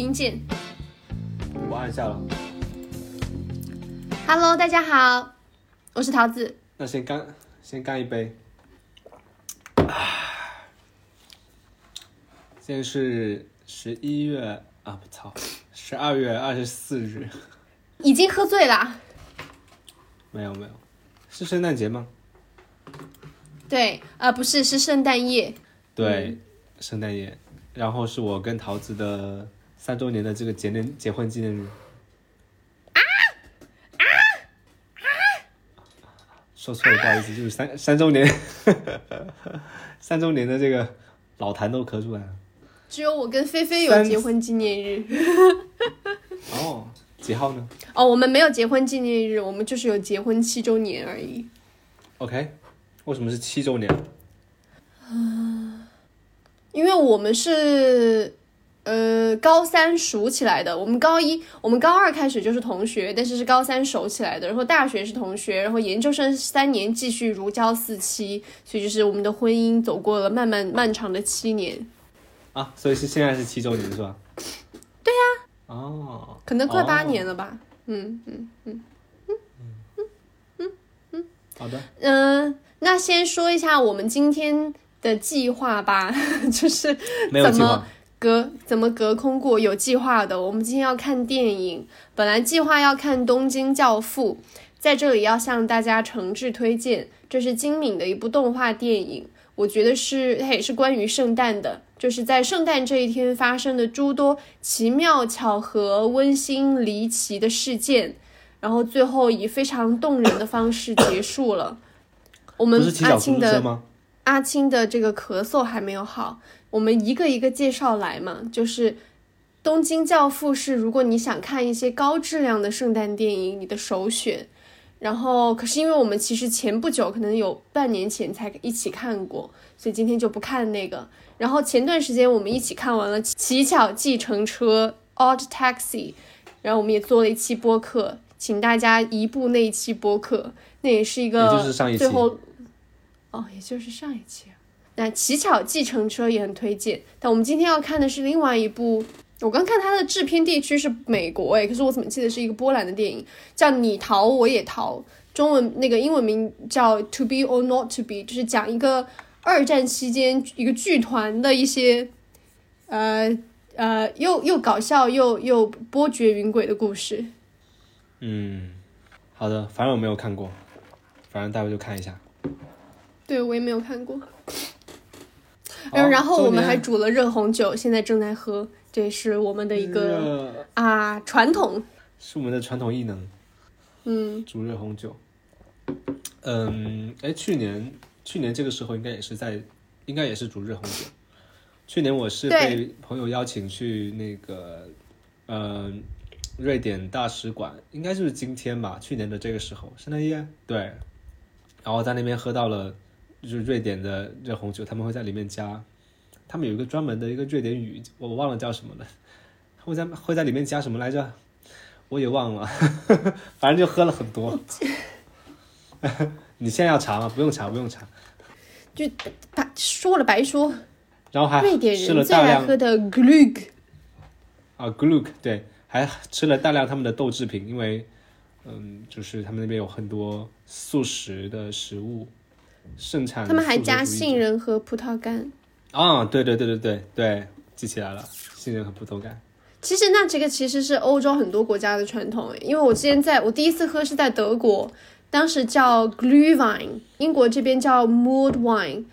音键。我按下了。Hello，大家好，我是桃子。那先干，先干一杯。现在是十一月啊，不操，十二月二十四日。已经喝醉了。没有没有，是圣诞节吗？对，呃，不是，是圣诞夜。对，圣诞夜。然后是我跟桃子的三周年的这个结年结婚纪念日。啊啊啊！说错了，不好意思，就是三三周年，三周年的这个老痰都咳出来了。只有我跟菲菲有结婚纪念日。哦，几号呢哦，我们没有结婚纪念日，我们就是有结婚七周年而已。？OK，为什么是七周年？因为我们是呃高三熟起来的，我们高一、我们高二开始就是同学，但是是高三熟起来的，然后大学是同学，然后研究生三年继续如胶似漆，所以就是我们的婚姻走过了漫漫漫长的七年，啊，所以是现在是七周年是吧？对呀、哦，可能快八哦年了吧。嗯嗯嗯。嗯嗯嗯嗯好的，嗯、那先说一下我们今天的计划吧，就是怎么没有计划。隔怎么隔空过有计划的？我们今天要看电影，本来计划要看《东京教父》，在这里要向大家诚挚推荐，这是金敏的一部动画电影，我觉得是它也是关于圣诞的，就是在圣诞这一天发生的诸多奇妙巧合、温馨离奇的事件，然后最后以非常动人的方式结束了。我们阿青的？阿青的这个咳嗽还没有好，我们一个一个介绍来嘛。就是《东京教父》是如果你想看一些高质量的圣诞电影，你的首选。然后，可是因为我们其实前不久，可能有半年前才一起看过，所以今天就不看那个。然后前段时间我们一起看完了《乞巧计程车》（Odd Taxi），然后我们也做了一期播客，请大家移步那一期播客，那也是一个最后哦，也就是上一期啊。那《乞巧计程车》也很推荐，但我们今天要看的是另外一部。我刚看它的制片地区是美国诶，可是我怎么记得是一个波兰的电影，叫《你逃我也逃》，中文那个英文名叫《To Be or Not to Be》，就是讲一个二战期间一个剧团的一些，呃呃，又又搞笑又又波谲云诡的故事。嗯，好的，反正我没有看过，反正待会就看一下。对我也没有看过。好然后然后我们还煮了热红酒，现在正在喝，这是我们的一个啊传统。是我们的传统异能，嗯，煮热红酒。嗯，哎，去年去年这个时候应该也是在，应该也是煮热红酒。去年我是被朋友邀请去那个，呃，瑞典大使馆，应该就是今天吧，去年的这个时候，圣诞夜，对。然后在那边喝到了，就是瑞典的热红酒，他们会在里面加，他们有一个专门的一个瑞典语，我忘了叫什么了，会在会在里面加什么来着？我也忘了，反正就喝了很多。你现在要查吗？不用查，不用查。就白说了白说，然后还瑞典人最爱喝的 glug。啊，Glug 对，还吃了大量他们的豆制品，因为嗯，就是他们那边有很多素食的食物，盛产。他们还加杏仁和葡萄干。啊，对对对对对对，记起来了，杏仁和葡萄干。其实那这个其实是欧洲很多国家的传统，因为我之前在我第一次喝是在德国，当时叫 Glühwein，英国这边叫 Mulled Wine，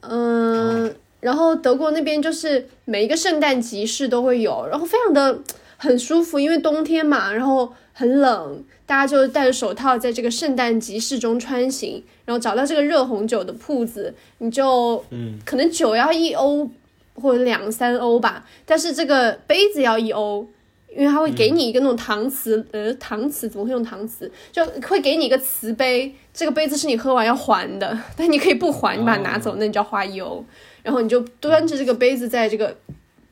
嗯、然后德国那边就是每一个圣诞集市都会有，然后非常的很舒服，因为冬天嘛，然后很冷，大家就戴着手套在这个圣诞集市中穿行，然后找到这个热红酒的铺子，你就嗯，可能酒要一欧或者两三欧吧，但是这个杯子要一欧，因为它会给你一个那种搪瓷，呃，搪瓷怎么会用搪瓷？就会给你一个瓷杯，这个杯子是你喝完要还的，但你可以不还，你把它拿走，那你就要花一欧，然后你就端着这个杯子在这个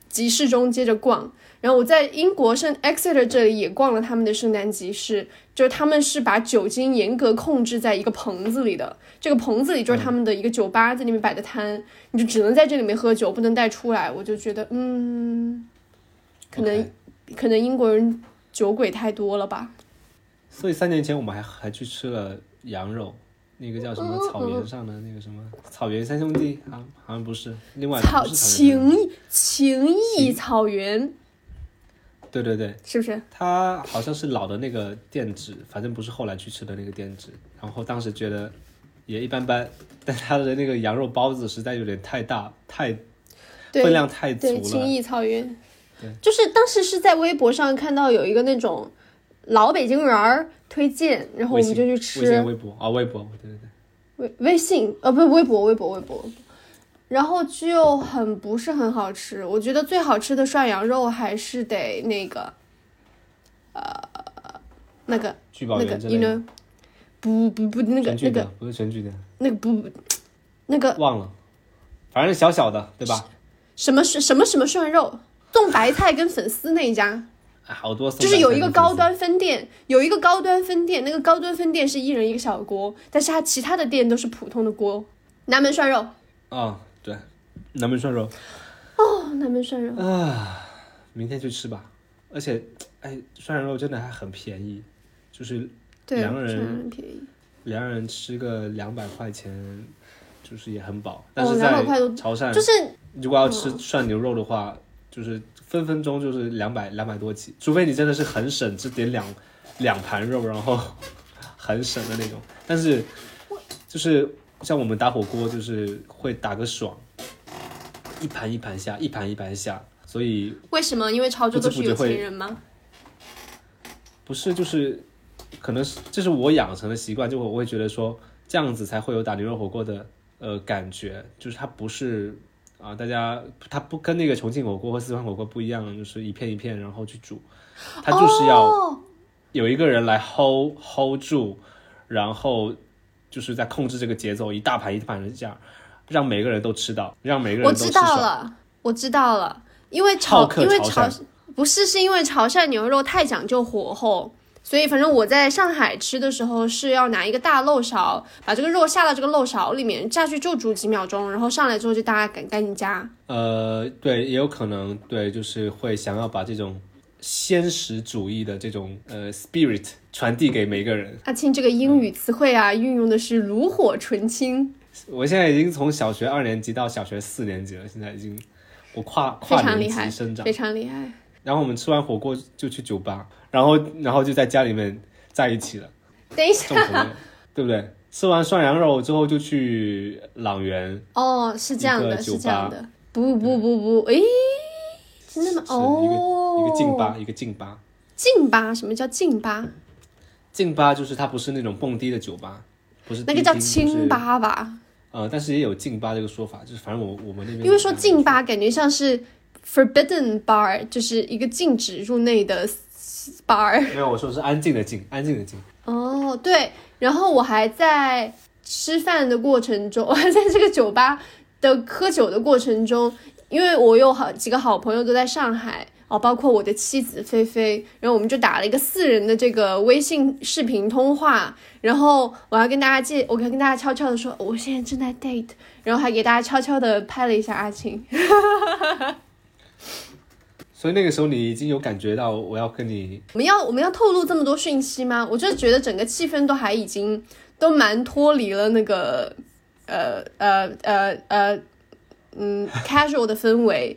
集市中接着逛。然后我在英国圣 Exeter 这里也逛了他们的圣诞集市，就是他们是把酒精严格控制在一个棚子里的，这个棚子里就是他们的一个酒吧，在里面摆的摊，你就只能在这里面喝酒，不能带出来。我就觉得，嗯，可能可能英国人酒鬼太多了吧。所以三年前我们还还去吃了羊肉，那个叫什么草原上的那个什么草原三兄弟啊，好像不是，另外草情情谊草原对对对，是不是？它好像是老的那个店址，反正不是后来去吃的那个店址。然后当时觉得也一般般，但它的那个羊肉包子实在有点太大，太分量太足了。谊草原对，就是当时是在微博上看到有一个那种老北京人儿推荐，然后我们就去吃微博啊、微博，对对对。微微信呃不是微博微博微博，然后就很不是很好吃。我觉得最好吃的涮羊肉还是得那个呃那个那个不不不那个那个不是全聚德，那个不那个忘了，反正小小的，对吧？什么什么什么涮肉，冻白菜跟粉丝那一家。哎好多就是有一个高端。端分店，有一个高端分店，那个高端分店是一人一个小锅，但是它其他的店都是普通的锅。南门涮肉，啊、对，南门涮肉哦，南门涮肉，啊，明天去吃吧。而且，哎，涮羊肉真的还很便宜，就是对，两个人。两人吃个两百块钱，就是也很饱。但哦是200块多在潮汕，就是如果要吃涮牛肉的话，就是分分钟就是两百两百多起，除非你真的是很省，只点两两盘肉，然后 很省的那种。但是就是像我们打火锅，就是会打个爽，一盘一盘下，一盘一盘下，所以为什么？因为潮州都是有钱人吗？不是就是可能是这是我养成的习惯，就我会觉得说这样子才会有打牛肉火锅的呃感觉，就是它不是啊、大家它不跟那个重庆火锅和四川火锅不一样，就是一片一片然后去煮，它就是要哦有一个人来 hold hold 住，然后就是在控制这个节奏，一大盘一大盘的这样，让每个人都吃到，让每个人我知道。了，我知道了，因为好潮，因为客潮潮不是是因为潮汕牛肉太讲究火候，所以反正我在上海吃的时候是要拿一个大漏勺，把这个肉下到这个漏勺里面，下去就煮几秒钟，然后上来之后就大家赶赶紧加。呃，对，也有可能，对，就是会想要把这种鲜食主义的这种呃 spirit 传递给每个人。阿青这个英语词汇啊，运用的是炉火纯青，我现在已经从小学二年级到小学四年级了，现在已经我跨非跨年常厉害，级生长非。常厉害。然后我们吃完火锅就去酒吧，然后然后就在家里面在一起了，等一下，，对不对？吃完涮羊肉之后就去朗园，哦，是这样的，是这样的，不不不不，诶，真的吗？哦，一个、一个劲吧，一个劲吧。劲吧？什么叫劲吧？劲吧就是它不是那种蹦迪的酒吧，不是那个叫清。吧吧？就是呃，但是也有劲吧这个说法，就是反正我我们那边因为说有这样禁吧感觉像是 forbidden bar，就是一个禁止入内的 bar。没有，我说的是安静的静，安静的静。哦，对，然后我还在吃饭的过程中，我 还在这个酒吧的喝酒的过程中，因为我有好几个好朋友都在上海。哦，包括我的妻子菲菲，然后我们就打了一个四人的这个微信视频通话，然后我要跟大家介，我要跟大家悄悄的说，我现在正在 date，然后还给大家悄悄的拍了一下阿青，所以那个时候你已经有感觉到我要跟你，我们要我们要透露这么多讯息吗？我就觉得整个气氛都还已经都蛮脱离了那个呃呃呃呃嗯 casual 的氛围。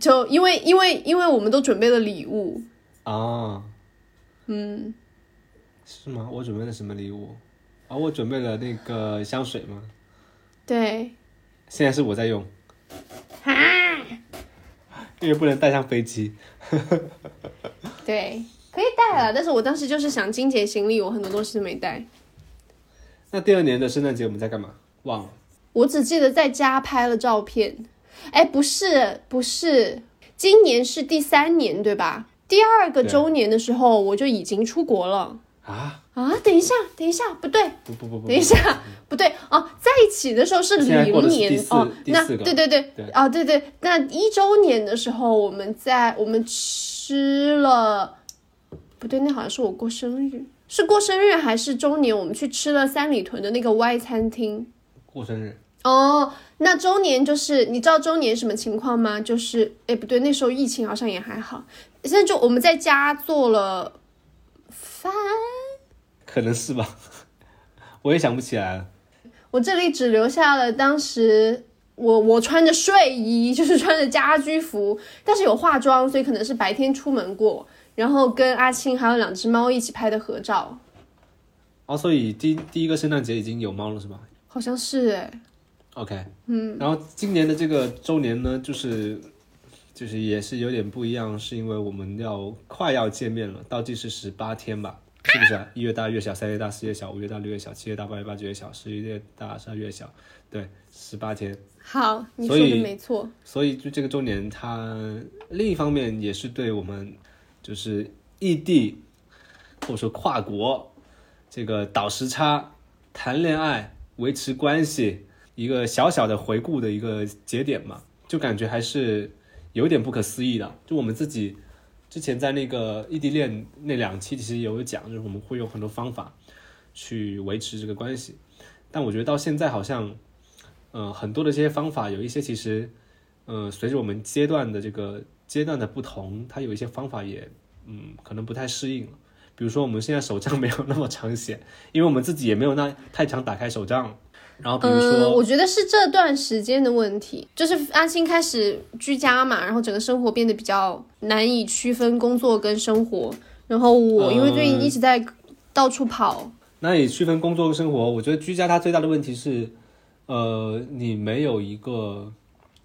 就因为因为因为我们都准备了礼物，啊，嗯，是吗？我准备了什么礼物？啊，我准备了那个香水吗？对，现在是我在用，啊因为不能带上飞机。对，可以带了，但是我当时就是想精简行李，我很多东西都没带，那第二年的圣诞节我们在干嘛？忘了。我只记得在家拍了照片。哎，不是不是，今年是第三年对吧？第二个周年的时候我就已经出国了啊？啊！等一下，等一下，不对，不不不不，等一下，不对哦，在一起的时候是零年哦，那对对对对哦对对，那一周年的时候我们在我们吃了，不对，那好像是我过生日，是过生日还是周年？我们去吃了三里屯的那个 Y 餐厅。过生日。哦，那周年就是你知道周年什么情况吗？就是哎不对，那时候疫情好像也还好。现在就我们在家做了饭，可能是吧，我也想不起来了。我这里只留下了当时我我穿着睡衣，就是穿着家居服，但是有化妆，所以可能是白天出门过，然后跟阿青还有两只猫一起拍的合照。哦，所以第第一个圣诞节已经有猫了是吧好像是哎，？OK，嗯，然后今年的这个周年呢，就是就是也是有点不一样，是因为我们要快要见面了，倒计时十八天吧，是不是啊？一月大，月小，三月大，四月小，五月大，六月小，七月大，八月八，九月小，十一月大，十二月小，对，十八天。好，你说的没错。所以就这个周年，它另一方面也是对我们就是异地或者说跨国这个倒时差、谈恋爱、维持关系一个小小的回顾的一个节点嘛，就感觉还是有点不可思议的。就我们自己之前在那个异地恋那两期其实也有讲，就是我们会用很多方法去维持这个关系，但我觉得到现在好像。呃，很多的这些方法有一些其实，呃，随着我们阶段的这个阶段的不同，它有一些方法也，嗯，可能不太适应了。比如说我们现在手账没有那么常写，因为我们自己也没有那太常打开手账。然后比如嗯，说，我觉得是这段时间的问题，就是阿青开始居家嘛，然后整个生活变得比较难以区分工作跟生活。然后我因为最近一直在到处跑，那你区分工作跟生活，我觉得居家它最大的问题是，呃，你没有一个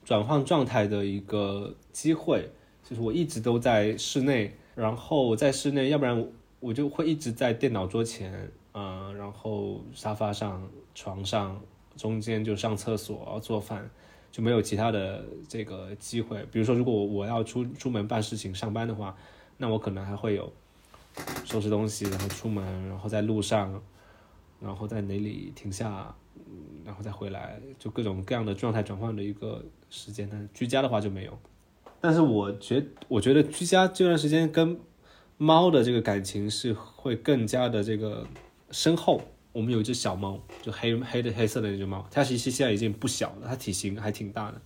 转换状态的一个机会。就是我一直都在室内，然后在室内，要不然我就会一直在电脑桌前，嗯、然后沙发上、床上，中间就上厕所、做饭，就没有其他的这个机会。比如说，如果我要出出门办事情、上班的话，那我可能还会有收拾东西，然后出门，然后在路上，然后在哪里停下，然后再回来，就各种各样的状态转换的一个时间。但居家的话就没有。但是我觉我觉得居家这段时间跟猫的这个感情是会更加的这个深厚。我们有一只小猫，就黑黑的黑色的那只猫，它其实现在已经不小了，它体型还挺大的，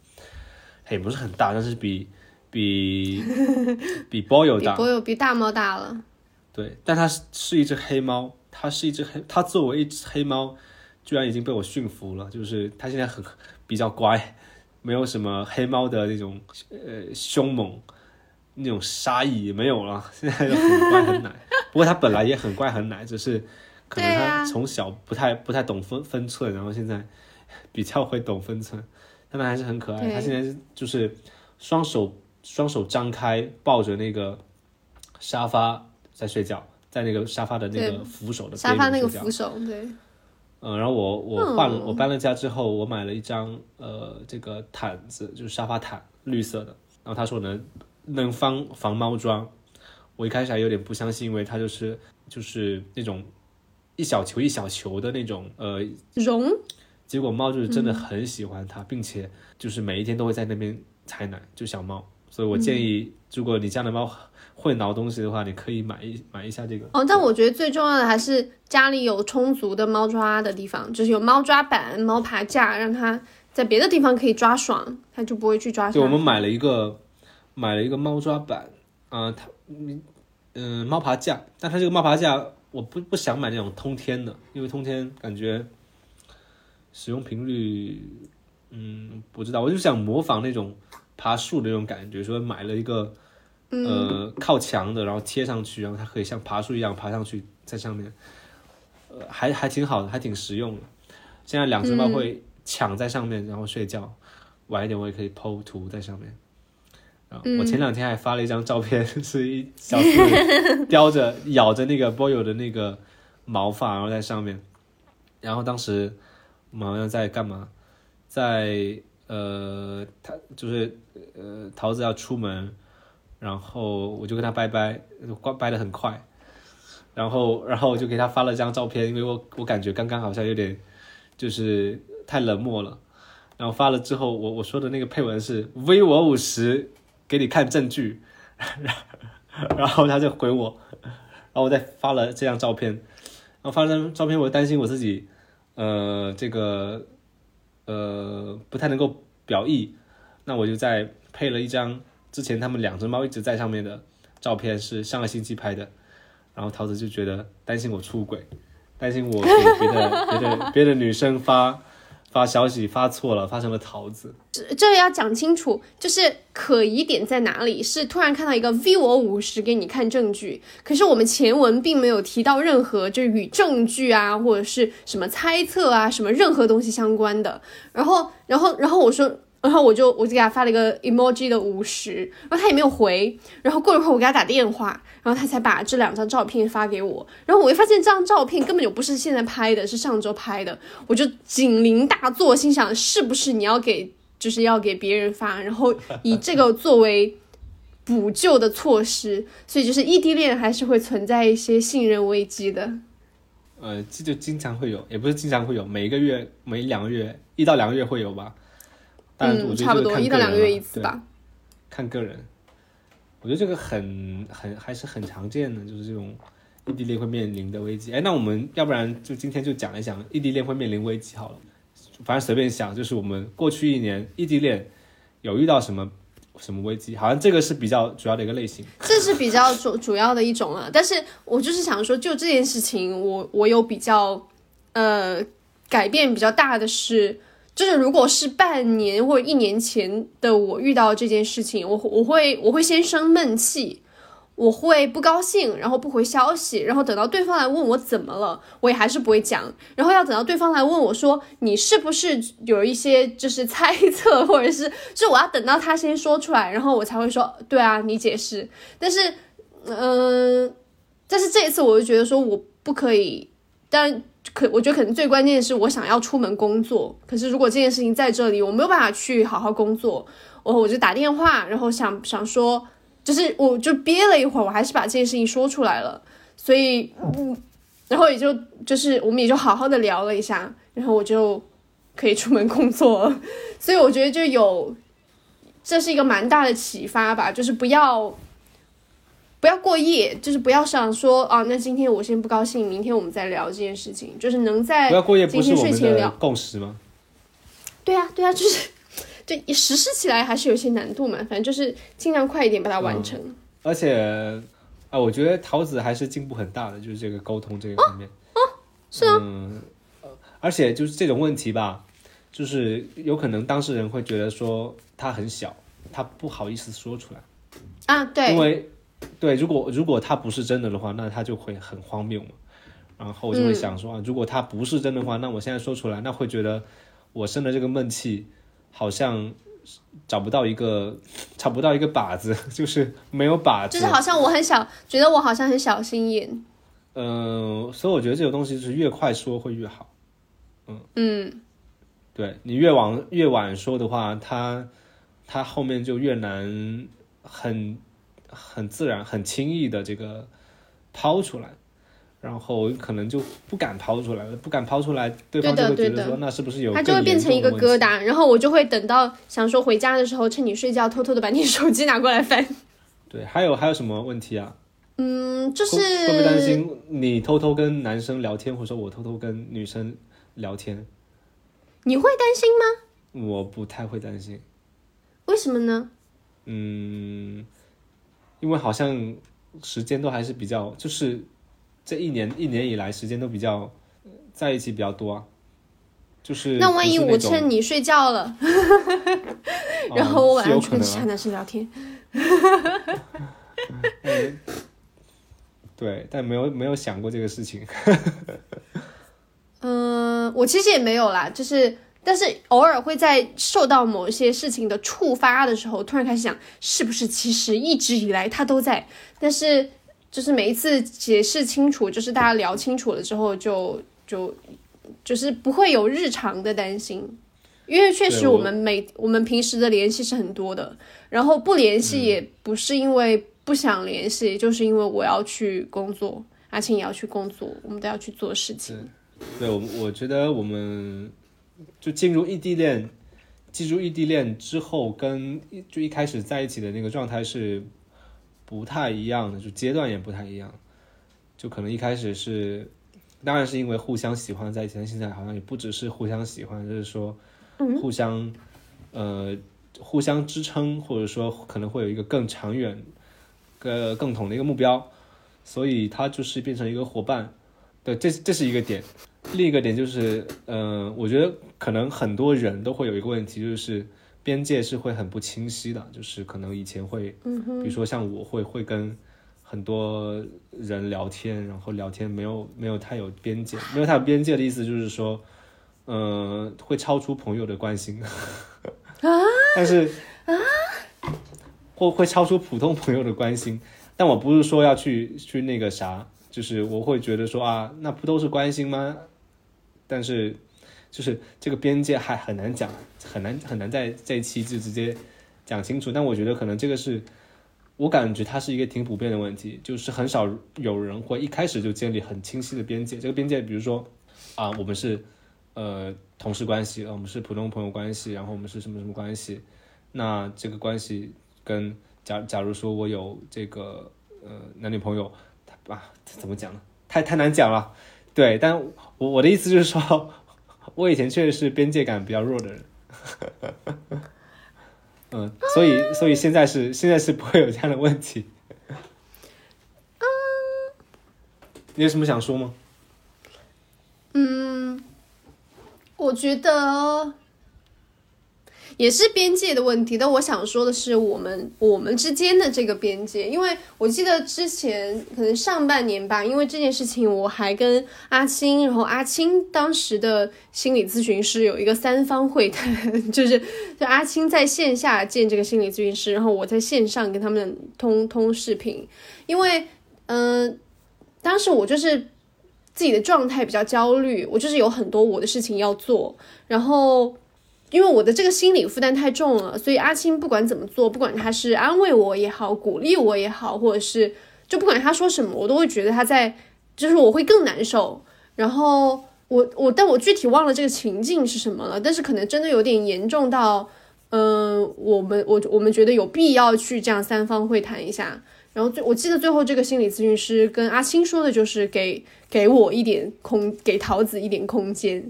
也不是很大，但是比比 比波友大。，BOY 比大猫大了。对，但它是是一只黑猫，它是一只黑，它作为一只黑猫，居然已经被我驯服了，就是它现在很比较乖，没有什么黑猫的那种呃凶猛，那种杀意也没有了，现在就很乖很奶。不过它本来也很乖很奶，只是可能对啊。它从小不太不太懂分分寸，然后现在比较会懂分寸，但他还是很可爱。他现在就是双手双手张开抱着那个沙发在睡觉，在那个沙发的那个扶手的沙发那个边扶手，对，嗯，然后我我换了、嗯我搬了家之后，我买了一张呃这个毯子，就是沙发毯，绿色的。然后他说能能防防猫抓，我一开始还有点不相信，因为它就是就是那种一小球一小球的那种呃，绒结果猫就是真的很喜欢它，并且就是每一天都会在那边采奶，就小猫。所以我建议，如果你家的猫会挠东西的话，你可以买一买一下这个。哦，但我觉得最重要的还是家里有充足的猫抓的地方，就是有猫抓板、猫爬架，让它在别的地方可以抓爽，它就不会去抓对，我。们买了一个买了一个猫抓板，啊、它嗯嗯猫爬架，但它这个猫爬架我不不想买那种通天的，因为通天感觉使用频率嗯不知道，我就想模仿那种爬树的那种感觉，说买了一个呃靠墙的，然后贴上去，然后它可以像爬树一样爬上去，在上面，呃还还挺好的，还挺实用的。现在两只猫会抢在上面，然后睡觉。晚一点我也可以剖图在上面。啊，我前两天还发了一张照片，是一小兔 叼着咬着那个 boy 的那个毛发，然后在上面。然后当时我们好像在干嘛？在呃，他就是呃，桃子要出门，然后我就跟他拜拜，拜的很快。然后，然后我就给他发了张照片，因为我我感觉刚刚好像有点就是太冷漠了。然后发了之后，我我说的那个配文是 “V 我五十，给你看证据”，然后他就回我，然后我再发了这张照片，然后发了张照片，我担心我自己，呃，这个呃不太能够表意，那我就再配了一张之前他们两只猫一直在上面的照片，是上个星期拍的。然后桃子就觉得担心我出轨，担心我给别的别的别的女生发发消息发错了，发成了桃子。这这要讲清楚，就是可疑点在哪里？是突然看到一个 V 我五十给你看证据，可是我们前文并没有提到任何就与证据啊或者是什么猜测啊什么任何东西相关的。然后然后然后我说。然后我就我就给他发了一个 emoji 的五十，然后他也没有回。然后过了一会儿我给他打电话，然后他才把这两张照片发给我。然后我一发现这张照片根本就不是现在拍的，是上周拍的。我就警铃大作，心想是不是你要给就是要给别人发，然后以这个作为 补救的措施。所以就是异地恋还是会存在一些信任危机的。呃，这就经常会有，也不是经常会有，每个月每两个月一到两个月会有吧。嗯，差不多一到两个月一次吧。看个人，我觉得这个很很还是很常见的，就是这种异地恋会面临的危机。哎，那我们要不然就今天就讲一讲异地恋会面临危机好了。反正随便想，就是我们过去一年异地恋有遇到什么什么危机？好像这个是比较主要的一个类型。这是比较主主要的一种啊。但是我就是想说，就这件事情，我我有比较呃改变比较大的是。就是如果是半年或者一年前的我遇到这件事情，我我会我会先生闷气，我会不高兴，然后不回消息，然后等到对方来问我怎么了，我也还是不会讲，然后要等到对方来问我说你是不是有一些就是猜测，或者是就我要等到他先说出来，然后我才会说对啊，你解释。但是，嗯，但是这一次我就觉得说我不可以，但。可我觉得可能最关键的是我想要出门工作，可是如果这件事情在这里我没有办法去好好工作，我我就打电话，然后想想说，就是我就憋了一会儿，我还是把这件事情说出来了，所以嗯，然后也就就是我们也就好好的聊了一下，然后我就可以出门工作了，所以我觉得就有这是一个蛮大的启发吧，就是不要。不要过夜，就是不要想说啊，那今天我先不高兴，明天我们再聊这件事情，就是能在不要过夜，不是我们的共识吗？对啊，对啊，就是，就实施起来还是有些难度嘛，反正就是尽量快一点把它完成。而且啊，我觉得桃子还是进步很大的，就是这个沟通这个方面。哦，是啊。嗯，而且就是这种问题吧，就是有可能当事人会觉得说他很小，他不好意思说出来啊，对，因为。对，如果如果他不是真的的话，那他就会很荒谬嘛。然后我就会想说啊，如果他不是真的话，那我现在说出来，那会觉得我生的这个闷气好像找不到一个 找不到一个靶子，就是没有靶子，就是好像我很小，觉得我好像很小心眼。嗯，所以我觉得这个东西就是越快说会越好。嗯嗯，对你越往越晚说的话，他他后面就越难很。很自然、很轻易的这个抛出来，然后可能就不敢抛出来了，不敢抛出来，对方就会觉得说那是不是有？它就会变成一个疙瘩，然后我就会等到想说回家的时候，趁你睡觉，偷偷的把你手机拿过来翻。对，还有还有什么问题啊？嗯，就是会不会担心你偷偷跟男生聊天，或者说我偷偷跟女生聊天？你会担心吗？我不太会担心。为什么呢？嗯。因为好像时间都还是比较，就是这一年一年以来时间都比较在一起比较多啊，就是那万一我趁你睡觉了，然后我晚上去跟其他男生聊天，对，但没有没有想过这个事情。嗯，我其实也没有啦，就是。但是偶尔会在受到某些事情的触发的时候，突然开始想，是不是其实一直以来他都在？但是就是每一次解释清楚，就是大家聊清楚了之后，就就就是不会有日常的担心，因为确实我们每我们平时的联系是很多的，然后不联系也不是因为不想联系，就是因为我要去工作，阿青也要去工作，我们都要去做事情。对，我我觉得我们。就进入异地恋，进入异地恋之后，跟就一开始在一起的那个状态是不太一样的，就阶段也不太一样。就可能一开始是，当然是因为互相喜欢在一起，但现在好像也不只是互相喜欢，就是说，互相呃互相支撑，或者说可能会有一个更长远、呃更统的一个目标，所以它就是变成一个伙伴。对，这这是一个点。另一个点就是，嗯，我觉得可能很多人都会有一个问题，就是边界是会很不清晰的，就是可能以前会，嗯比如说像我会会跟很多人聊天，然后聊天没有没有太有边界，没有太有边界的意思就是说，嗯，会超出朋友的关心，啊，但是啊，或会超出普通朋友的关心，但我不是说要去去那个啥，就是我会觉得说啊，那不都是关心吗？但是，就是这个边界还很难讲，很难很难在这一期就直接讲清楚。但我觉得可能这个是我感觉它是一个挺普遍的问题，就是很少有人会一开始就建立很清晰的边界。这个边界，比如说啊，我们是呃同事关系，我们是普通朋友关系，然后我们是什么什么关系？那这个关系跟假假如说我有这个呃男女朋友，他啊怎么讲呢？太太难讲了。对，但我我的意思就是说，我以前确实是边界感比较弱的人，嗯，所以所以现在是现在是不会有这样的问题。嗯，你有什么想说吗？嗯，我觉得。也是边界的问题，但我想说的是，我们我们之间的这个边界，因为我记得之前可能上半年吧，因为这件事情，我还跟阿青，然后阿青当时的心理咨询师有一个三方会谈，就是就阿青在线下见这个心理咨询师，然后我在线上跟他们通通视频，因为嗯，当时我就是自己的状态比较焦虑，我就是有很多我的事情要做，然后。因为我的这个心理负担太重了，所以阿青不管怎么做，不管他是安慰我也好，鼓励我也好，或者是就不管他说什么，我都会觉得他在，就是我会更难受。然后我我，但我具体忘了这个情境是什么了，但是可能真的有点严重到，嗯，我们我我们觉得有必要去这样三方会谈一下。然后最我记得最后这个心理咨询师跟阿青说的就是给给我一点空，给桃子一点空间。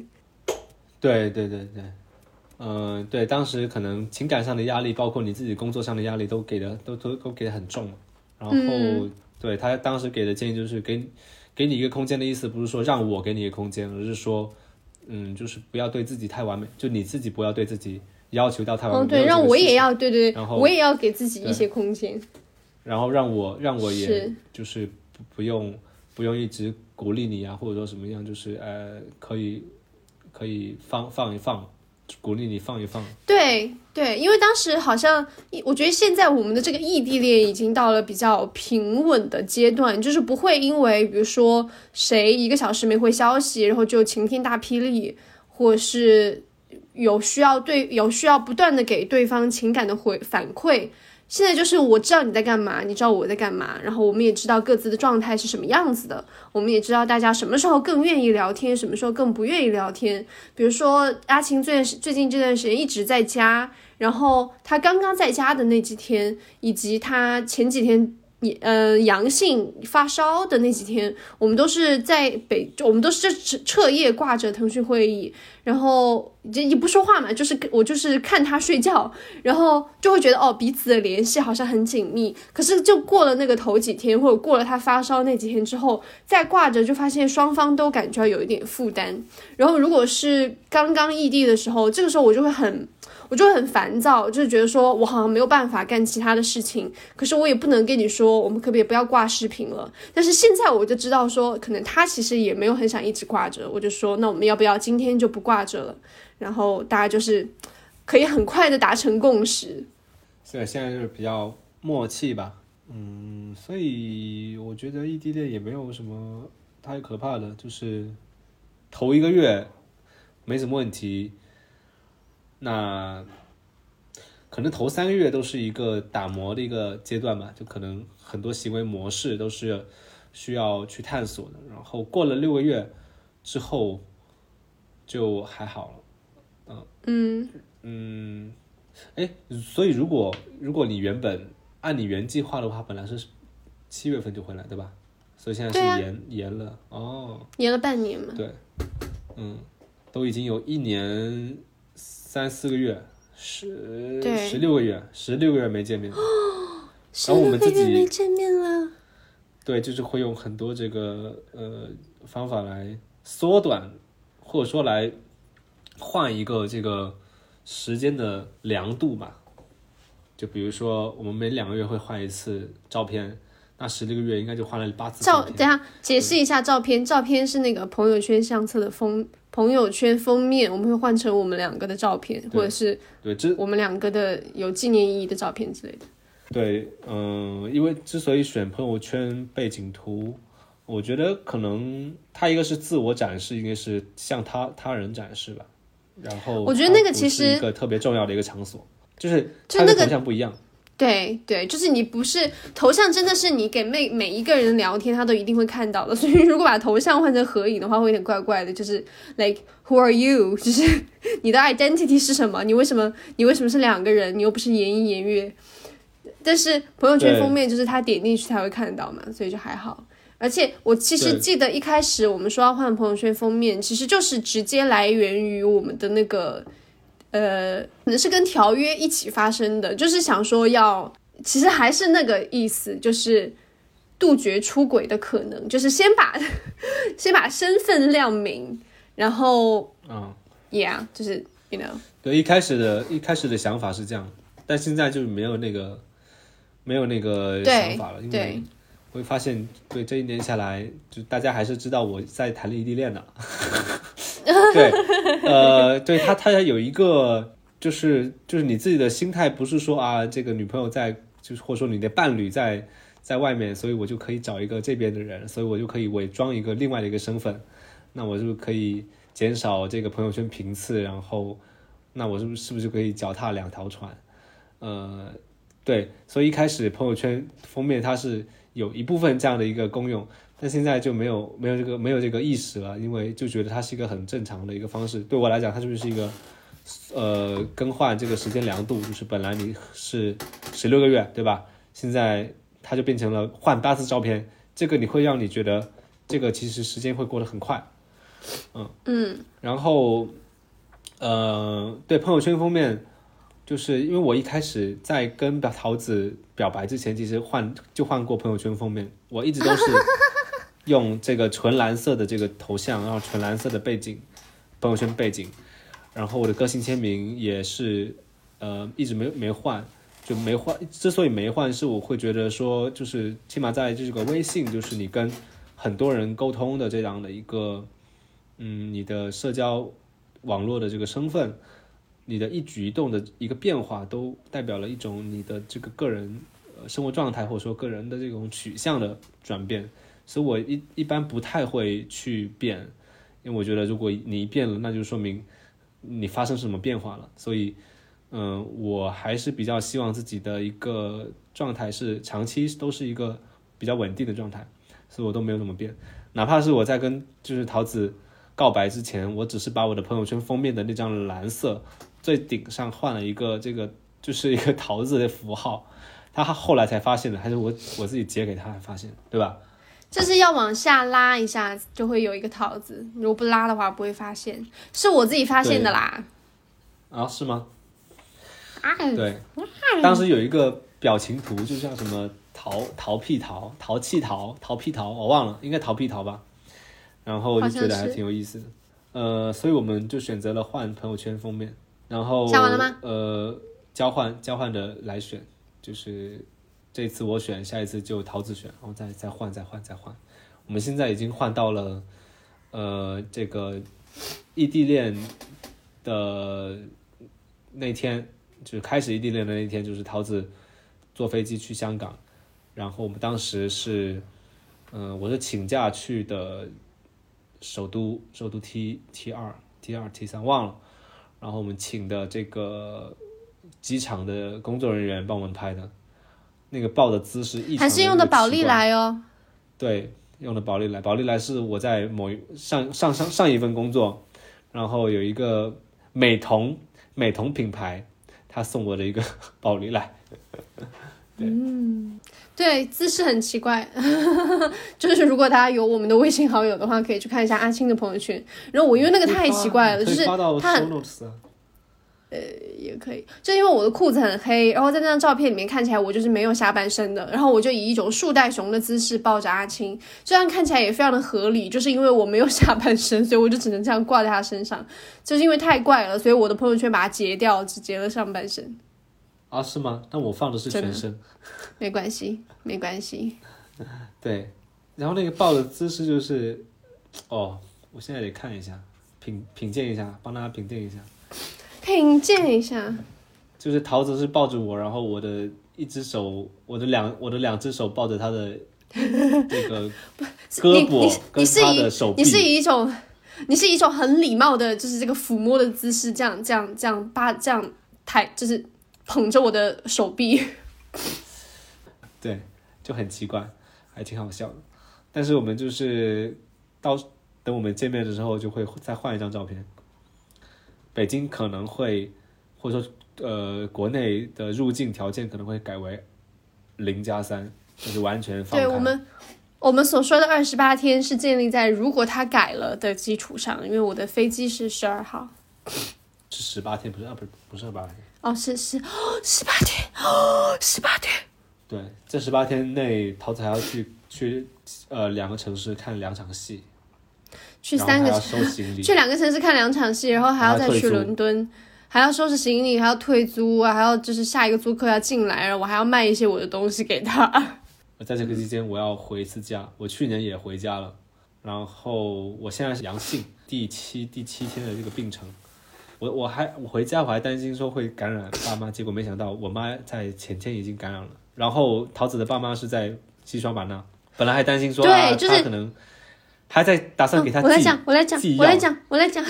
对对对对。嗯，对，当时可能情感上的压力，包括你自己工作上的压力，都给的都都都给的很重。然后，对他当时给的建议就是给给你一个空间的意思，不是说让我给你一个空间，而是说，嗯，就是不要对自己太完美，就你自己不要对自己要求到太完美。哦，对，让我也要对对，然后我也要给自己一些空间。然后让我让我也就是不不用不用一直鼓励你啊，或者说什么样，就是呃可以可以放放一放。鼓励你放一放，对对，因为当时好像，我觉得现在我们的这个异地恋已经到了比较平稳的阶段，就是不会因为比如说谁一个小时没回消息，然后就晴天大霹雳，或是有需要对有需要不断的给对方情感的回反馈。现在就是我知道你在干嘛，你知道我在干嘛，然后我们也知道各自的状态是什么样子的，我们也知道大家什么时候更愿意聊天，什么时候更不愿意聊天。比如说阿晴最最近这段时间一直在家，然后她刚刚在家的那几天，以及她前几天。你呃阳性发烧的那几天，我们都是在北，我们都是彻彻夜挂着腾讯会议，然后就也不说话嘛，就是我就是看他睡觉，然后就会觉得哦彼此的联系好像很紧密。可是就过了那个头几天，或者过了他发烧那几天之后，再挂着就发现双方都感觉有一点负担。然后如果是刚刚异地的时候，这个时候我就会很。我就很烦躁，就是觉得说我好像没有办法干其他的事情，可是我也不能跟你说，我们可不可以不要挂视频了？但是现在我就知道说，可能他其实也没有很想一直挂着，我就说，那我们要不要今天就不挂着了？然后大家就是可以很快的达成共识。对，现在就是比较默契吧，嗯，所以我觉得异地恋也没有什么太可怕的，就是头一个月没什么问题。那可能头三个月都是一个打磨的一个阶段吧，就可能很多行为模式都是需要去探索的。然后过了六个月之后就还好了，嗯嗯嗯，哎，所以如果如果你原本按你原计划的话，本来是七月份就回来，对吧？所以现在是延延了哦，延了半年嘛？对，嗯，都已经有一年。三四个月，十对十六个月，十六个月没见面。十 然后我们自己没见面了。对，就是会用很多这个呃方法来缩短，或者说来换一个这个时间的量度吧。就比如说，我们每两个月会换一次照片，那十六个月应该就换了八次照，片。等下解释一下照片。照片是那个朋友圈相册的封，朋友圈封面，我们会换成我们两个的照片，或者是对，这我们两个的有纪念意义的照片之类的。对，嗯，因为之所以选朋友圈背景图，我觉得可能它一个是自我展示，一个是向他他人展示吧。然后我觉得那个其实一个特别重要的一个场所，就是就那个头像不一样。对对，就是你不是头像，真的是你给每每一个人聊天，他都一定会看到的。所以如果把头像换成合影的话，会有点怪怪的。就是 like who are you？就是 你的 identity 是什么？你为什么你为什么是两个人？你又不是言一言月。但是朋友圈封面就是他点进去才会看到嘛，所以就还好。而且我其实记得一开始我们说要换朋友圈封面，其实就是直接来源于我们的那个呃，可能是跟条约一起发生的，就是想说要，其实还是那个意思，就是杜绝出轨的可能，就是先把 先把身份亮明，然后嗯，yeah，就是 you know，对，一开始的一开始的想法是这样，但现在就是没有那个没有那个想法了，因为会发现，对这一年下来，就大家还是知道我在谈异地恋的。对，呃，对他，他有一个，就是就是你自己的心态，不是说啊，这个女朋友在，就是或者说你的伴侣在在外面，所以我就可以找一个这边的人，所以我就可以伪装一个另外的一个身份，那我是不是可以减少这个朋友圈频次，然后，那我是不是是不是就可以脚踏两条船？呃，对，所以一开始朋友圈封面它是有一部分这样的一个功用，但现在就没有没有这个没有这个意识了，因为就觉得它是一个很正常的一个方式。对我来讲，它就是一个呃更换这个时间量度，就是本来你是十六个月，对吧？现在它就变成了换八次照片，这个你会让你觉得这个其实时间会过得很快，嗯嗯，然后呃对朋友圈封面。就是因为我一开始在跟表桃子表白之前，其实换就换过朋友圈封面，我一直都是 用这个纯蓝色的这个头像，然后纯蓝色的背景，朋友圈背景，然后我的个性签名也是呃一直没没换，就没换。之所以没换，是我会觉得说，就是起码在这个微信，就是你跟很多人沟通的这样的一个嗯你的社交网络的这个身份。你的一举一动的一个变化，都代表了一种你的这个个人呃生活状态，或者说个人的这种取向的转变。所以我一一般不太会去变，因为我觉得如果你变了，那就说明你发生什么变化了。所以，嗯、我还是比较希望自己的一个状态是长期都是一个比较稳定的状态，所以我都没有怎么变。哪怕是我在跟就是桃子告白之前，我只是把我的朋友圈封面的那张蓝色。最顶上换了一个这个，就是一个桃子的符号，他后来才发现的，还是我我自己截给他才发现的，对吧？就是要往下拉一下，就会有一个桃子。如果不拉的话，不会发现。是我自己发现的啦。啊，是吗？啊，对，当时有一个表情图，就像什么淘淘屁淘、淘气淘、淘屁淘，我忘了，应该淘屁淘吧。然后就觉得还挺有意思的，呃，所以我们就选择了换朋友圈封面。然后下完了吗？呃，交换交换着来选，就是这次我选，下一次就桃子选，然后再再换再换再换。我们现在已经换到了呃这个异地恋的那天，就是开始异地恋的那天，就是桃子坐飞机去香港，然后我们当时是嗯、呃、我是请假去的首都首都 T T 二 T 二 T 三忘了。然后我们请的这个机场的工作人员帮我们拍的，那个抱的姿势异常还是用的宝丽来来哦。对，用的宝丽来，宝丽来是我在某一上上上上一份工作，然后有一个美瞳美瞳品牌，他送我的一个 宝丽来。对，嗯，对，姿势很奇怪，就是如果大家有我们的微信好友的话，可以去看一下阿青的朋友圈。然后我因为那个太奇怪了，就是他啊。呃，也可以，就因为我的裤子很黑，然后在那张照片里面看起来我就是没有下半身的，然后我就以一种树袋熊的姿势抱着阿青，这样看起来也非常的合理，就是因为我没有下半身，所以我就只能这样挂在他身上，就是因为太怪了，所以我的朋友圈把它截掉，只截了上半身。啊，是吗？但我放的是全身，没关系，没关系。对，然后那个抱的姿势就是，哦，我现在得看一下，品品鉴一下，帮大家品鉴一下。品鉴一下，就是桃子是抱着我，然后我的一只手，我的两我的两只手抱着他的 这个胳膊跟他的手臂，你是以一种你是以一种很礼貌的，就是这个抚摸的姿势，这样这样这样把这样抬，就是捧着我的手臂，对，就很奇怪，还挺好笑的。但是我们就是到等我们见面的时候，就会再换一张照片。北京可能会，或者说，呃，国内的入境条件可能会改为零加三，就是完全放对我们，我们所说的二十八天是建立在如果他改了的基础上，因为我的飞机是十二号，是十八天，不是二不不是二八天，哦，是是十八天，哦，十八天，对，这十八天内，桃子还要去去呃两个城市看两场戏。去三个 去两个城市看两场戏，然后还要再去伦敦，还要收拾行李，还要退租啊，还要就是下一个租客要进来，然后我还要卖一些我的东西给他。在这个期间，我要回一次家。我去年也回家了，然后我现在是阳性，第七第七天的这个病程。我我还我回家我还担心说会感染爸妈，结果没想到我妈在前天已经感染了。然后桃子的爸妈是在西双版纳，本来还担心说对啊，他可能。还在打算给他我来讲，我来讲，我来讲，我来讲，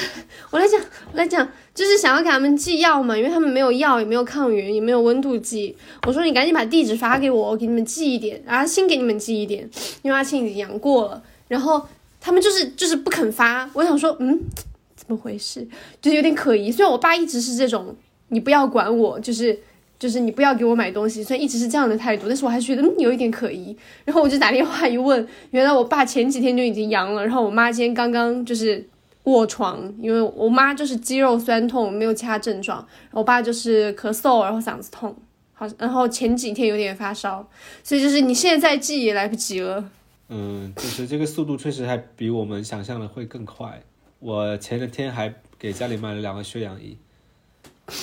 我来讲，我来讲，就是想要给他们寄药嘛，因为他们没有药，也没有抗原，也没有温度计。我说你赶紧把地址发给我，我给你们寄一点，阿青给你们寄一点，因为阿青已经阳过了。然后他们就是就是不肯发，我想说，嗯，怎么回事？就是有点可疑。虽然我爸一直是这种，你不要管我，就是。就是你不要给我买东西，虽然一直是这样的态度，但是我还是觉得嗯有一点可疑。然后我就打电话一问，原来我爸前几天就已经阳了，然后我妈今天刚刚就是卧床，因为我妈就是肌肉酸痛，没有其他症状，我爸就是咳嗽，然后嗓子痛，好，然后前几天有点发烧，所以就是你现在再寄也来不及了。嗯，就是这个速度确实还比我们想象的会更快。我前两天还给家里买了两个血氧仪。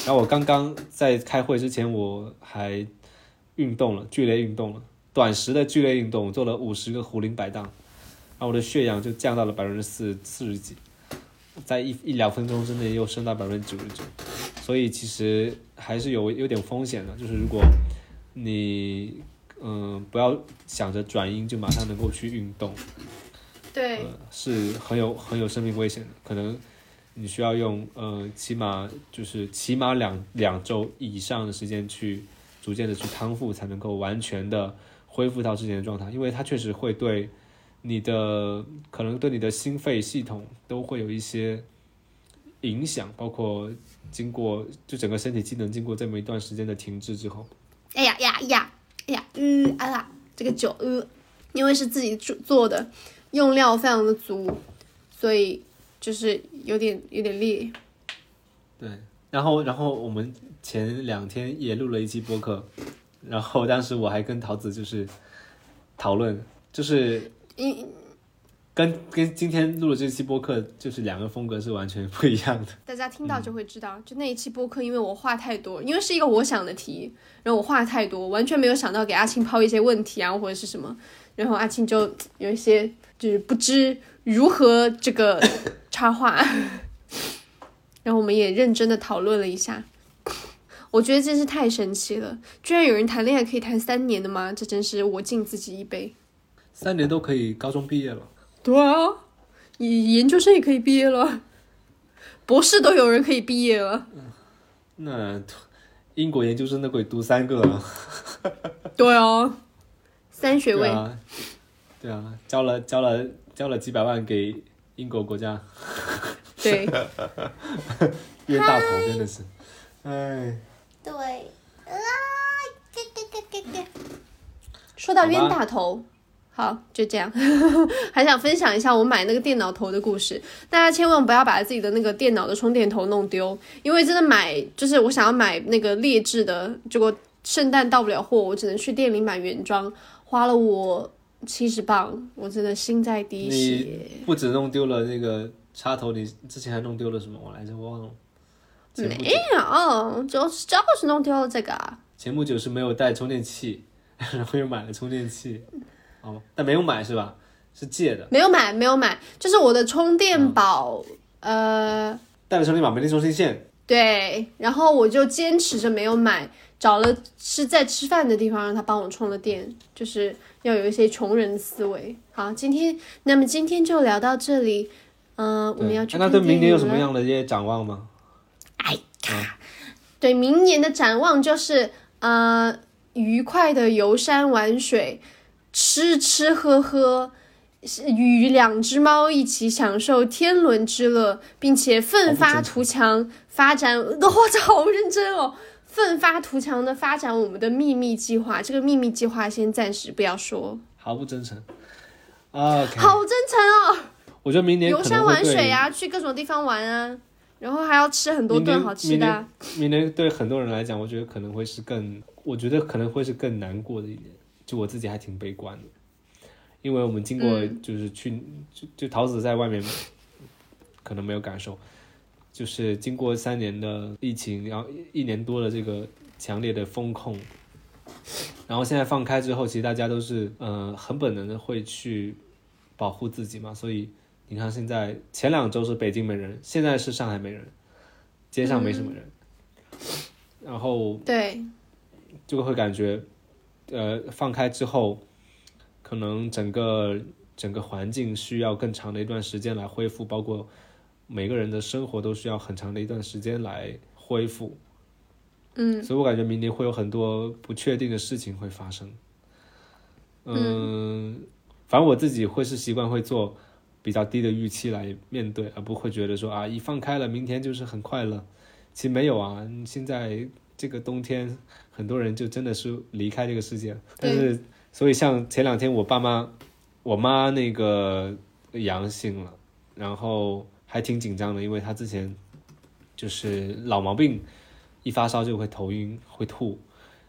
然后我刚刚在开会之前，我还运动了，剧烈运动了，短时的剧烈运动，做了五十个壶铃摆荡，然后我的血氧就降到了百分之四四十几，在一一两分钟之内又升到百分之九十九，所以其实还是有有点风险的，就是如果你嗯不要想着转阴就马上能够去运动，对，是很有很有生命危险的，可能。你需要用呃，起码就是起码两两周以上的时间去逐渐的去康复，才能够完全的恢复到之前的状态。因为它确实会对你的可能对你的心肺系统都会有一些影响，包括经过就整个身体机能经过这么一段时间的停滞之后。哎呀呀呀，哎呀，嗯啊啦，这个酒呃，因为是自己做做的，用料非常的足，所以。就是有点有点烈，对，然后然后我们前两天也录了一期播客，然后当时我还跟桃子就是讨论，就是跟跟今天录的这期播客就是两个风格是完全不一样的。大家听到就会知道，就那一期播客，因为我话太多，因为是一个我想的题，然后我话太多，完全没有想到给阿青抛一些问题啊或者是什么，然后阿青就 有一些 就是不知如何这个。插话，然后我们也认真的讨论了一下，我觉得真是太神奇了，居然有人谈恋爱可以谈三年的吗？这真是我敬自己一杯。三年都可以高中毕业了。对啊，你研究生也可以毕业了，博士都有人可以毕业了。那英国研究生都可以读三个了。对啊，三学位。对啊，交了交了交了几百万给。英国国家，对，冤大头真的是，哎，对，啊，说到冤大头，好好，就这样。还想分享一下我买那个电脑头的故事，大家千万不要把自己的那个电脑的充电头弄丢，因为真的买就是我想要买那个劣质的，结果圣诞到不了货，我只能去店里买原装，花了我七十磅，我真的心在滴血。不止弄丢了那个插头，你之前还弄丢了什么？我来着忘了。没有，就是就是弄丢了这个。前不久是没有带充电器，然后又买了充电器，哦，但没有买是吧？是借的。没有买，没有买，就是我的充电宝，呃，带了充电宝没带充电线。对，然后我就坚持着没有买，找了是在吃饭的地方让他帮我充了电，就是要有一些穷人思维。好，今天那么今天就聊到这里，嗯，我们要去。那对明年有什么样的一些展望吗？哎呀，对明年的展望就是。呃，愉快的游山玩水，吃吃喝喝，与两只猫一起享受天伦之乐，并且奋发图强，发展。哇，这好认真哦！奋发图强的发展我们的秘密计划。这个秘密计划先暂时不要说。毫不真诚啊！好真诚哦！我觉得明年游山玩水啊，去各种地方玩啊。然后还要吃很多顿好吃的。明年对很多人来讲，我觉得可能会是更，我觉得可能会是更难过的一年。就我自己还挺悲观的，因为我们经过就是去就就桃子在外面可能没有感受，就是经过三年的疫情，然后一年多的这个强烈的风控，然后现在放开之后，其实大家都是呃很本能的会去保护自己嘛，所以。你看，现在前两周是北京没人，现在是上海没人，街上没什么人，然后对，就会感觉，呃，放开之后，可能整个整个环境需要更长的一段时间来恢复，包括每个人的生活都需要很长的一段时间来恢复，嗯，所以我感觉明年会有很多不确定的事情会发生，嗯，反正我自己会是习惯会做。比较低的预期来面对，而不会觉得说啊，一放开了，明天就是很快乐。其实没有啊，现在这个冬天，很多人就真的是离开这个世界。但是，所以像前两天我爸妈，我妈那个阳性了，然后还挺紧张的，因为他之前就是老毛病，一发烧就会头晕会吐，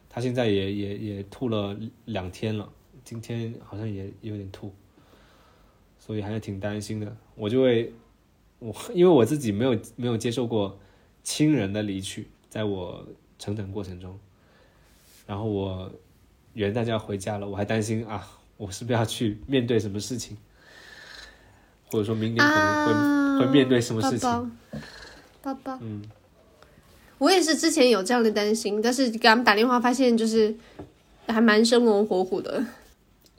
他现在也也也吐了两天了，今天好像也有点吐。所以还是挺担心的，我就会，我因为我自己没有没有接受过亲人的离去，在我成长过程中，然后我元旦就要回家了，我还担心啊，我是不是要去面对什么事情，或者说明年可能会会面对什么事情？包包，嗯，我也是之前有这样的担心，但是给他们打电话发现就是还蛮生龙活虎的，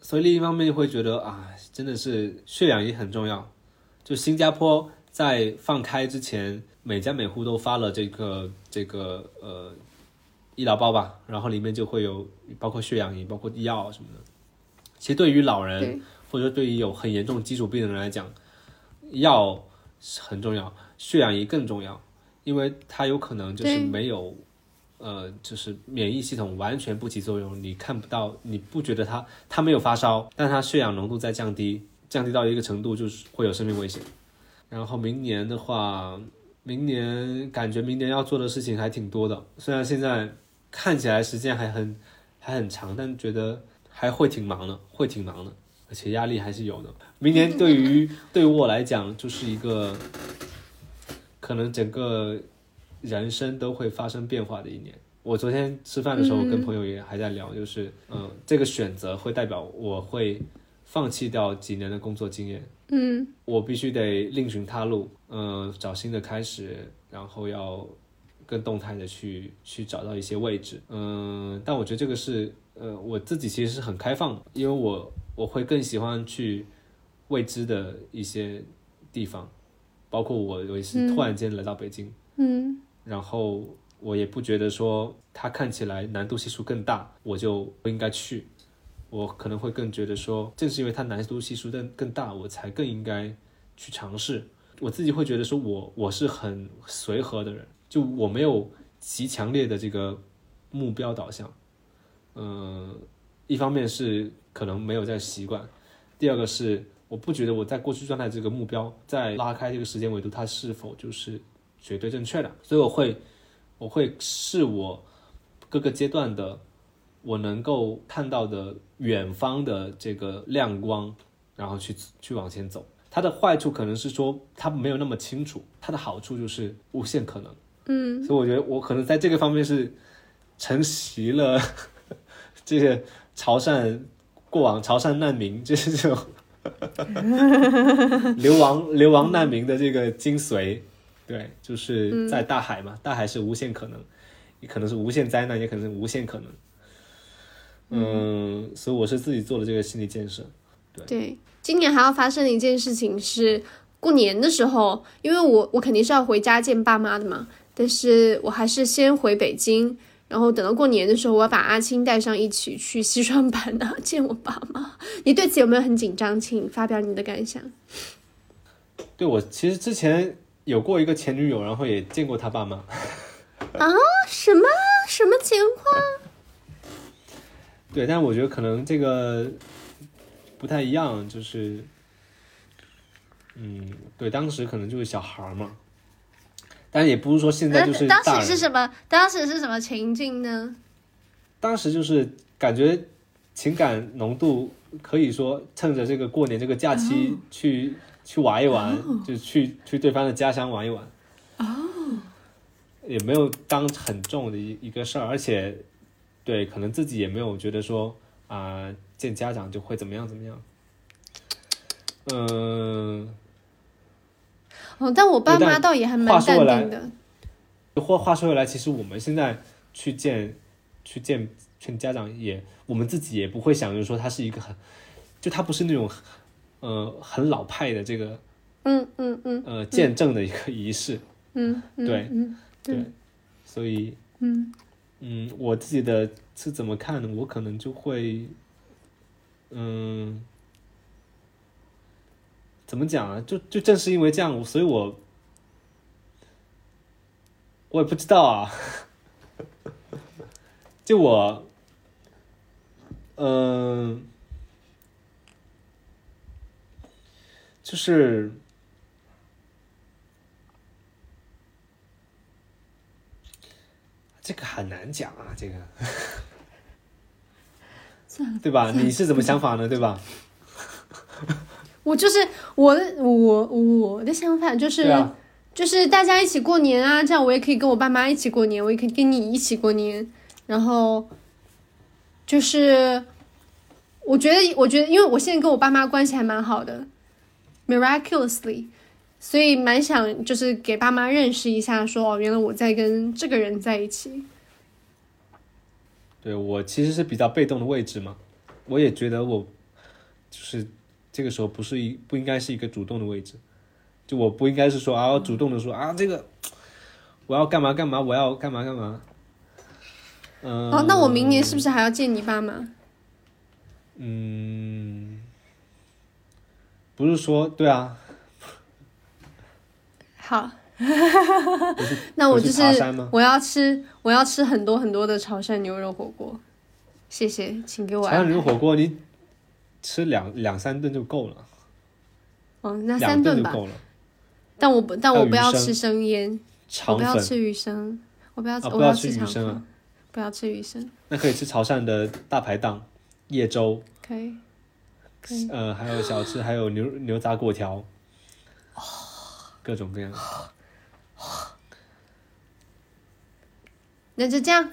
所以另一方面就会觉得啊。真的是血氧仪很重要。就新加坡在放开之前，每家每户都发了这个这个呃医疗包吧，然后里面就会有包括血氧仪、包括药什么的。其实对于老人或者说对于有很严重基础病的人来讲，药很重要，血氧仪更重要，因为它有可能就是没有。呃，就是免疫系统完全不起作用，你看不到，你不觉得它它没有发烧，但它血氧浓度在降低，降低到一个程度就是会有生命危险。然后明年的话，明年感觉明年要做的事情还挺多的，虽然现在看起来时间还很还很长，但觉得还会挺忙的，会挺忙的，而且压力还是有的。明年对于 对于我来讲，就是一个可能整个。人生都会发生变化的一年。我昨天吃饭的时候跟朋友也还在聊，就是嗯，这个选择会代表我会放弃掉几年的工作经验，嗯，我必须得另寻他路，嗯，找新的开始，然后要更动态的去去找到一些位置，嗯，但我觉得这个是呃我自己其实是很开放的，因为我我会更喜欢去未知的一些地方，包括我有一次突然间来到北京，嗯。然后我也不觉得说它看起来难度系数更大，我就不应该去。我可能会更觉得说，正是因为它难度系数更更大，我才更应该去尝试。我自己会觉得说，我我是很随和的人，就我没有极强烈的这个目标导向。嗯，一方面是可能没有在习惯，第二个是我不觉得我在过去状态这个目标在拉开这个时间维度，它是否就是绝对正确的？所以我会我会视我各个阶段的我能够看到的远方的这个亮光，然后去去往前走。它的坏处可能是说它没有那么清楚，它的好处就是无限可能。嗯，所以我觉得我可能在这个方面是承袭了 这个潮汕过往潮汕难民，就是这种流亡流亡难民的这个精髓。对，就是在大海嘛，大海是无限可能，也可能是无限灾难，也可能是无限可能。嗯，所以我是自己做了这个心理建设。对，今年还要发生的一件事情是过年的时候，因为我我肯定是要回家见爸妈的嘛，但是我还是先回北京，然后等到过年的时候，我要把阿青带上一起去西双版纳 见我爸妈。你对此有没有很紧张？请发表你的感想。对我其实之前有过一个前女友，然后也见过他爸妈。啊？什么什么情况？对，但我觉得可能这个不太一样，就是，嗯，对，当时可能就是小孩儿嘛，但也不是说现在就是呃当，时是什么？当时是什么情境呢？当时就是感觉情感浓度可以说趁着这个过年这个假期去、去玩一玩，就去去对方的家乡玩一玩。哦，也没有当很重的一一个事儿，而且对，可能自己也没有觉得说啊、见家长就会怎么样怎么样。嗯、哦，但我爸妈倒也还蛮淡定的。话话说回来，其实我们现在去见去见见家长也，我们自己也不会想着说他是一个很，就他不是那种呃很老派的这个嗯嗯嗯呃见证的一个仪式，嗯，嗯对嗯对，所以嗯嗯，我自己的是怎么看呢？我可能就会嗯。怎么讲啊？就就正是因为这样，所以我我也不知道啊。就我，嗯、就是这个很难讲啊，这个对吧？你是怎么想法呢？对吧？我就是我的我我的想法就是、啊，就是大家一起过年啊，这样我也可以跟我爸妈一起过年，我也可以跟你一起过年，然后就是我觉得我觉得，因为我现在跟我爸妈关系还蛮好的，miraculously，所以蛮想就是给爸妈认识一下说哦，原来我在跟这个人在一起。对我其实是比较被动的位置嘛，我也觉得我就是这个时候不是一不应该是一个主动的位置，就我不应该是说啊，我主动的说啊，这个我要干嘛干嘛，我要干嘛干嘛。嗯、哦，那我明年是不是还要见你爸妈？嗯，不是说对啊，好，那我就是我要吃我要吃很多很多的潮汕牛肉火锅，谢谢，请给我潮汕。牛肉火锅你吃两两三顿就够了，哦，那三顿吧。顿就够了。但我不，但我不要吃生腌，我肠粉不要吃鱼生，我不要吃，我啊不要吃鱼生啊，不要吃鱼生，那可以吃潮汕的大排档、叶粥，可以，可以。呃，还有小吃，还有牛牛杂果条，各种各样。那就这样，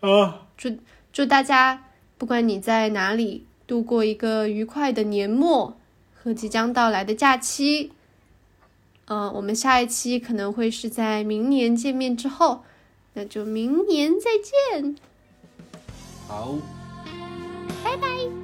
啊，祝祝大家，不管你在哪里度过一个愉快的年末和即将到来的假期。嗯、我们下一期可能会是在明年见面之后，那就明年再见。好，拜拜。